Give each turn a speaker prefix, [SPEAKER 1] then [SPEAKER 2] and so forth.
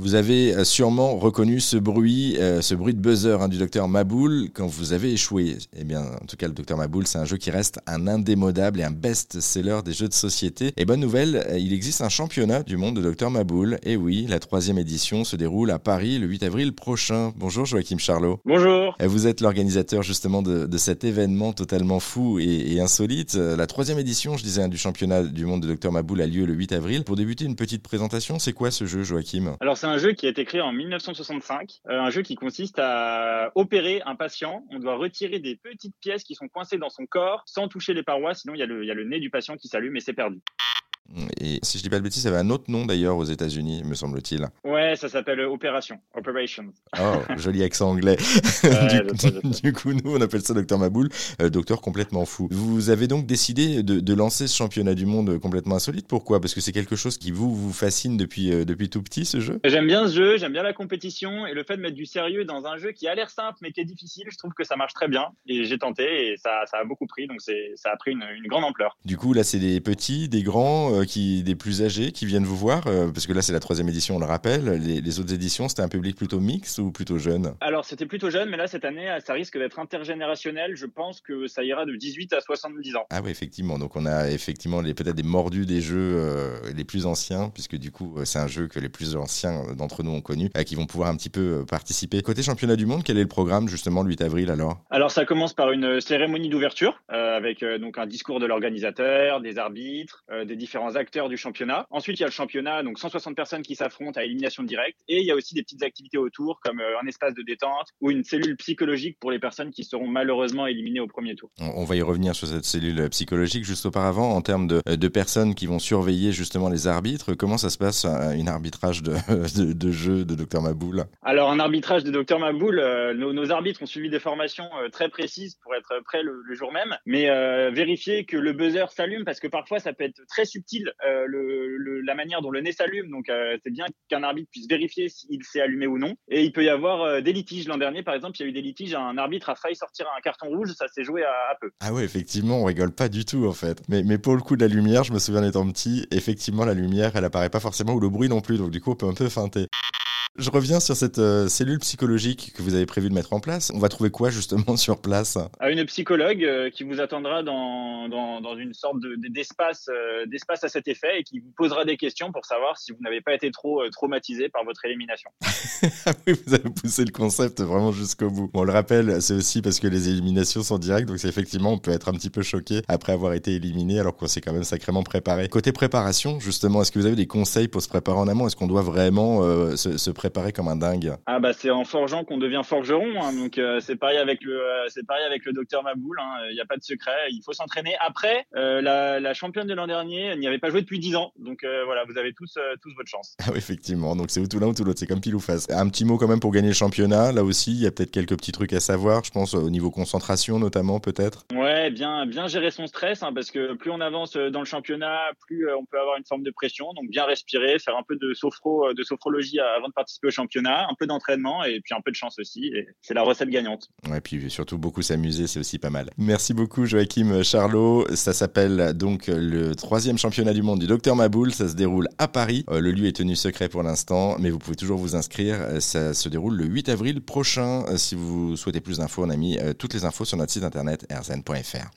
[SPEAKER 1] Vous avez sûrement reconnu ce bruit, ce bruit de buzzer hein, du docteur Maboul quand vous avez échoué. Eh bien, en tout cas, le docteur Maboul, c'est un jeu qui reste un indémodable et un best-seller des jeux de société. Et bonne nouvelle, il existe un championnat du monde de docteur Maboul. Et oui, la troisième édition se déroule à Paris le 8 avril prochain. Bonjour Joachim Charlot.
[SPEAKER 2] Bonjour.
[SPEAKER 1] Vous êtes l'organisateur justement de, cet événement totalement fou et, insolite. La troisième édition, je disais, hein, du championnat du monde de Dr Maboul a lieu le 8 avril. Pour débuter une petite présentation, c'est quoi ce jeu Joachim?
[SPEAKER 2] Alors un jeu qui a été créé en 1965, euh, un jeu qui consiste à opérer un patient. On doit retirer des petites pièces qui sont coincées dans son corps sans toucher les parois, sinon il y il y a le nez du patient qui s'allume et c'est perdu.
[SPEAKER 1] Et si je dis pas de bêtises, ça avait un autre nom d'ailleurs aux États-Unis, me semble-t-il.
[SPEAKER 2] Ouais, ça s'appelle Opération. Operations.
[SPEAKER 1] Oh, joli accent anglais. du, coup, nous, on appelle ça Docteur Maboul, euh, docteur complètement fou. Vous avez donc décidé de, lancer ce championnat du monde complètement insolite. Pourquoi? Parce que c'est quelque chose qui vous, vous fascine depuis, euh, depuis tout petit, ce jeu?
[SPEAKER 2] J'aime bien ce jeu, j'aime bien la compétition et le fait de mettre du sérieux dans un jeu qui a l'air simple mais qui est difficile, je trouve que ça marche très bien. Et j'ai tenté et ça, ça a beaucoup pris, donc ça a pris une, une grande ampleur.
[SPEAKER 1] Du coup, là, c'est des petits, des grands euh, qui, des plus âgés qui viennent vous voir euh, Parce que là, c'est la troisième édition, on le rappelle. Les, autres éditions, c'était un public plutôt mixte ou plutôt jeune?
[SPEAKER 2] Alors, c'était plutôt jeune, mais là, cette année, ça risque d'être intergénérationnel. Je pense que ça ira de 18 à 70 ans.
[SPEAKER 1] Ah oui, effectivement. Donc, on a effectivement peut-être des mordus des jeux euh, les plus anciens, puisque du coup, c'est un jeu que les plus anciens d'entre nous ont connu, qui vont pouvoir un petit peu participer. Côté championnat du monde, quel est le programme justement le 8 avril alors?
[SPEAKER 2] Alors, ça commence par une cérémonie d'ouverture avec donc un discours de l'organisateur, des arbitres, des différents acteurs du championnat. Ensuite, il y a le championnat, donc 160 personnes qui s'affrontent à élimination directe. Et il y a aussi des petites activités autour, comme euh, un espace de détente ou une cellule psychologique pour les personnes qui seront malheureusement éliminées au premier tour.
[SPEAKER 1] On va y revenir sur cette cellule psychologique juste auparavant, en termes de, de personnes qui vont surveiller justement les arbitres. Comment ça se passe, un arbitrage de, de, jeu de Dr Maboul?
[SPEAKER 2] Alors, un arbitrage de Dr Maboul, euh, nos, arbitres ont suivi des formations euh, très précises pour être prêts le, jour même, mais vérifier que le buzzer s'allume parce que parfois ça peut être très subtil le, la manière dont le nez s'allume. Donc, euh, c'est bien qu'un arbitre puisse vérifier s'il s'est allumé ou non. Et il peut y avoir euh, des litiges. L'an dernier, par exemple, il y a eu des litiges. Un arbitre a failli sortir un carton rouge. Ça s'est joué à, peu.
[SPEAKER 1] Ah ouais, effectivement, on rigole pas du tout en fait. Mais, mais pour le coup de la lumière, je me souviens étant petit, effectivement, la lumière, elle apparaît pas forcément ou le bruit non plus. Donc, du coup, on peut un peu feinter. Je reviens sur cette euh, cellule psychologique que vous avez prévu de mettre en place. On va trouver quoi justement sur place?
[SPEAKER 2] À Une psychologue euh, qui vous attendra dans, dans, dans une sorte d'espace euh, d'espace à cet effet et qui vous posera des questions pour savoir si vous n'avez pas été trop traumatisé par votre élimination.
[SPEAKER 1] Ah oui, vous avez poussé le concept vraiment jusqu'au bout. Bon, on le rappelle, c'est aussi parce que les éliminations sont directes, donc c'est effectivement, on peut être un petit peu choqué après avoir été éliminé alors qu'on s'est quand même sacrément préparé. Côté préparation, justement, est-ce que vous avez des conseils pour se préparer en amont? Est-ce qu'on doit vraiment se, se préparer préparé comme un dingue
[SPEAKER 2] Ah bah c'est en forgeant qu'on devient forgeron, hein. donc euh, c'est pareil avec le euh, c'est pareil avec le docteur Maboul. Hein. Il n'y a pas de secret, il faut s'entraîner. Après, euh, la, championne de l'an dernier n'y avait pas joué depuis 10 ans, donc voilà, vous avez tous tous votre chance.
[SPEAKER 1] Ah oui, effectivement, donc c'est ou tout l'un ou tout l'autre, c'est comme pile ou face. Un petit mot quand même pour gagner le championnat, là aussi, il y a peut-être quelques petits trucs à savoir, je pense au niveau concentration notamment peut-être.
[SPEAKER 2] Ouais, bien bien gérer son stress, hein, parce que plus on avance dans le championnat, plus on peut avoir une forme de pression, donc bien respirer, faire un peu de sophro de sophrologie avant de participer au championnat, un peu d'entraînement et puis un peu de chance aussi. Et c'est la recette gagnante.
[SPEAKER 1] Ouais, puis surtout beaucoup s'amuser, c'est aussi pas mal. Merci beaucoup Joachim Charlot. Ça s'appelle donc le troisième championnat du monde du Docteur Maboul. Ça se déroule à Paris. Euh, le lieu est tenu secret pour l'instant, mais vous pouvez toujours vous inscrire. Ça se déroule le 8 avril prochain. Si vous souhaitez plus d'infos, on a mis euh, toutes les infos sur notre site internet rzn.fr.